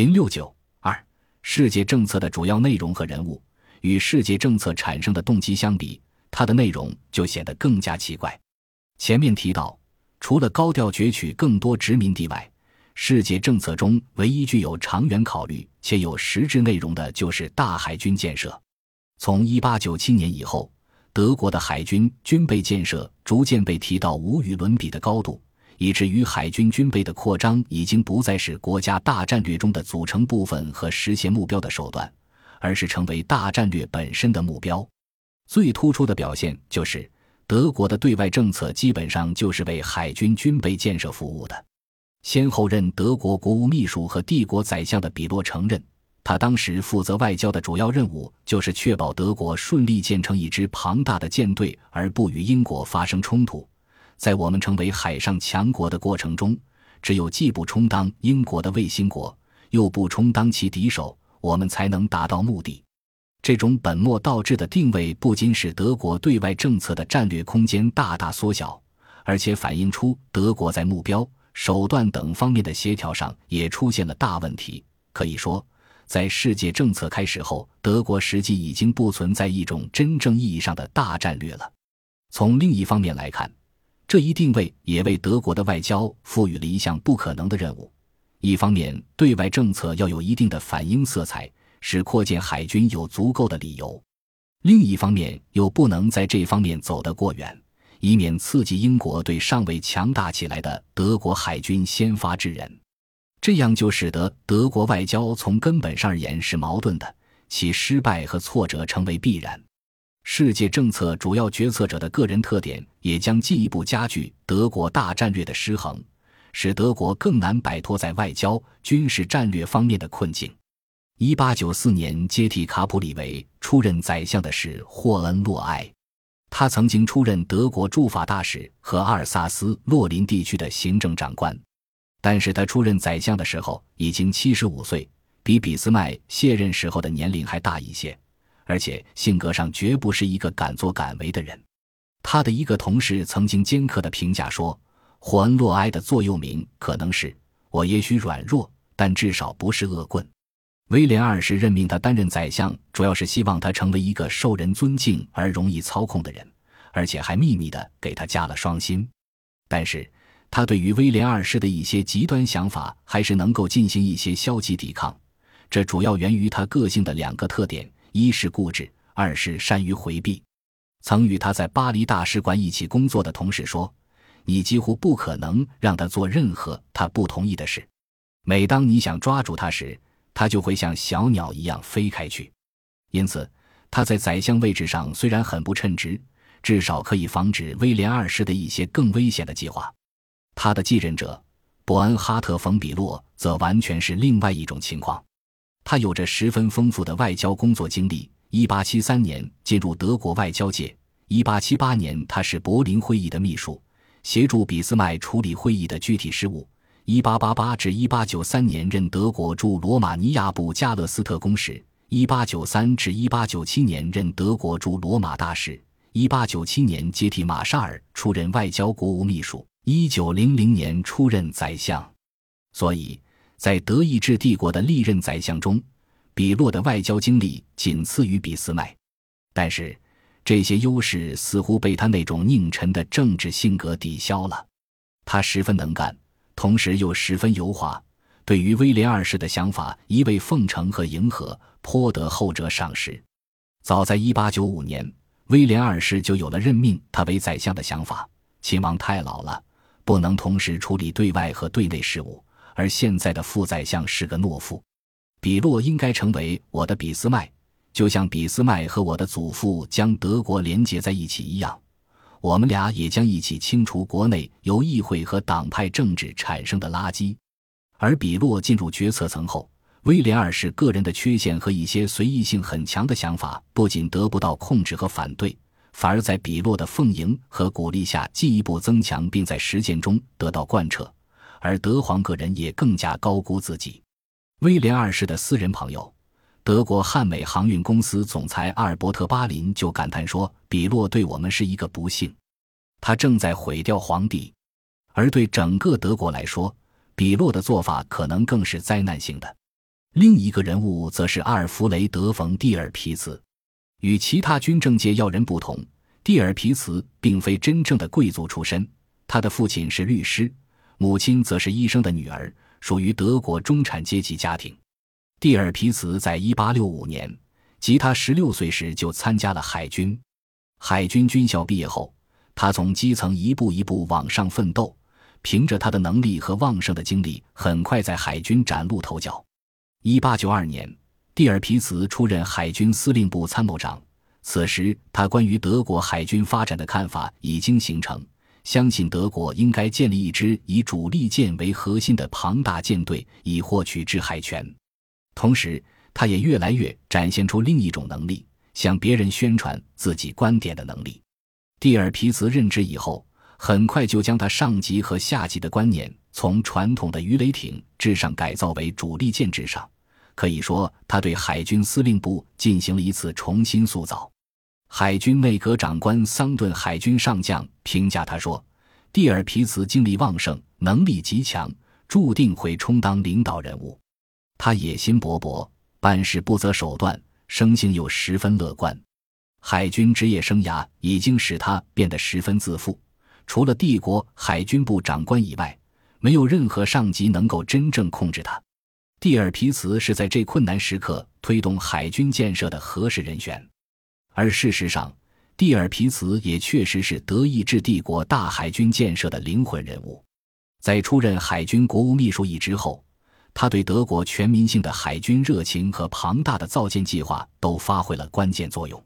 零六九二，世界政策的主要内容和人物与世界政策产生的动机相比，它的内容就显得更加奇怪。前面提到，除了高调攫取更多殖民地外，世界政策中唯一具有长远考虑且有实质内容的，就是大海军建设。从一八九七年以后，德国的海军军备建设逐渐被提到无与伦比的高度。以至于海军军备的扩张已经不再是国家大战略中的组成部分和实现目标的手段，而是成为大战略本身的目标。最突出的表现就是，德国的对外政策基本上就是为海军军备建设服务的。先后任德国国务秘书和帝国宰相的比洛承认，他当时负责外交的主要任务就是确保德国顺利建成一支庞大的舰队，而不与英国发生冲突。在我们成为海上强国的过程中，只有既不充当英国的卫星国，又不充当其敌手，我们才能达到目的。这种本末倒置的定位，不仅使德国对外政策的战略空间大大缩小，而且反映出德国在目标、手段等方面的协调上也出现了大问题。可以说，在世界政策开始后，德国实际已经不存在一种真正意义上的大战略了。从另一方面来看，这一定位也为德国的外交赋予了一项不可能的任务：一方面，对外政策要有一定的反英色彩，使扩建海军有足够的理由；另一方面，又不能在这方面走得过远，以免刺激英国对尚未强大起来的德国海军先发制人。这样就使得德国外交从根本上而言是矛盾的，其失败和挫折成为必然。世界政策主要决策者的个人特点也将进一步加剧德国大战略的失衡，使德国更难摆脱在外交、军事战略方面的困境。一八九四年接替卡普里维出任宰相的是霍恩洛埃，他曾经出任德国驻法大使和阿尔萨斯洛林地区的行政长官，但是他出任宰相的时候已经七十五岁，比俾斯麦卸任时候的年龄还大一些。而且性格上绝不是一个敢作敢为的人。他的一个同事曾经尖刻的评价说：“霍恩洛埃的座右铭可能是‘我也许软弱，但至少不是恶棍’。”威廉二世任命他担任宰相，主要是希望他成为一个受人尊敬而容易操控的人，而且还秘密的给他加了双薪。但是他对于威廉二世的一些极端想法，还是能够进行一些消极抵抗。这主要源于他个性的两个特点。一是固执，二是善于回避。曾与他在巴黎大使馆一起工作的同事说：“你几乎不可能让他做任何他不同意的事。每当你想抓住他时，他就会像小鸟一样飞开去。因此，他在宰相位置上虽然很不称职，至少可以防止威廉二世的一些更危险的计划。他的继任者伯恩哈特·冯·比洛则完全是另外一种情况。”他有着十分丰富的外交工作经历。一八七三年进入德国外交界，一八七八年他是柏林会议的秘书，协助俾斯麦处理会议的具体事务。一八八八至一八九三年任德国驻罗马尼亚部加勒斯特公使。一八九三至一八九七年任德国驻罗马大使。一八九七年接替马沙尔出任外交国务秘书。一九零零年出任宰相。所以。在德意志帝国的历任宰相中，比洛的外交经历仅次于俾斯麦，但是这些优势似乎被他那种佞臣的政治性格抵消了。他十分能干，同时又十分油滑，对于威廉二世的想法一味奉承和迎合，颇得后者赏识。早在1895年，威廉二世就有了任命他为宰相的想法。亲王太老了，不能同时处理对外和对内事务。而现在的副宰相是个懦夫，比洛应该成为我的俾斯麦，就像俾斯麦和我的祖父将德国连接在一起一样，我们俩也将一起清除国内由议会和党派政治产生的垃圾。而比洛进入决策层后，威廉二世个人的缺陷和一些随意性很强的想法不仅得不到控制和反对，反而在比洛的奉迎和鼓励下进一步增强，并在实践中得到贯彻。而德皇个人也更加高估自己。威廉二世的私人朋友，德国汉美航运公司总裁阿尔伯特·巴林就感叹说：“比洛对我们是一个不幸，他正在毁掉皇帝；而对整个德国来说，比洛的做法可能更是灾难性的。另一个人物则是阿尔弗雷德·冯·蒂尔皮茨。与其他军政界要人不同，蒂尔皮茨并非真正的贵族出身。他的父亲是律师，母亲则是医生的女儿，属于德国中产阶级家庭。蒂尔皮茨在1865年，即他16岁时就参加了海军。海军军校毕业后，他从基层一步一步往上奋斗，凭着他的能力和旺盛的精力，很快在海军崭露头角。1892年。蒂尔皮茨出任海军司令部参谋长，此时他关于德国海军发展的看法已经形成，相信德国应该建立一支以主力舰为核心的庞大舰队，以获取制海权。同时，他也越来越展现出另一种能力——向别人宣传自己观点的能力。蒂尔皮茨任职以后，很快就将他上级和下级的观念从传统的鱼雷艇制上改造为主力舰制上。可以说，他对海军司令部进行了一次重新塑造。海军内阁长官桑顿海军上将评价他说：“蒂尔皮茨精力旺盛，能力极强，注定会充当领导人物。他野心勃勃，办事不择手段，生性又十分乐观。海军职业生涯已经使他变得十分自负。除了帝国海军部长官以外，没有任何上级能够真正控制他。”蒂尔皮茨是在这困难时刻推动海军建设的合适人选，而事实上，蒂尔皮茨也确实是德意志帝国大海军建设的灵魂人物。在出任海军国务秘书一职后，他对德国全民性的海军热情和庞大的造舰计划都发挥了关键作用。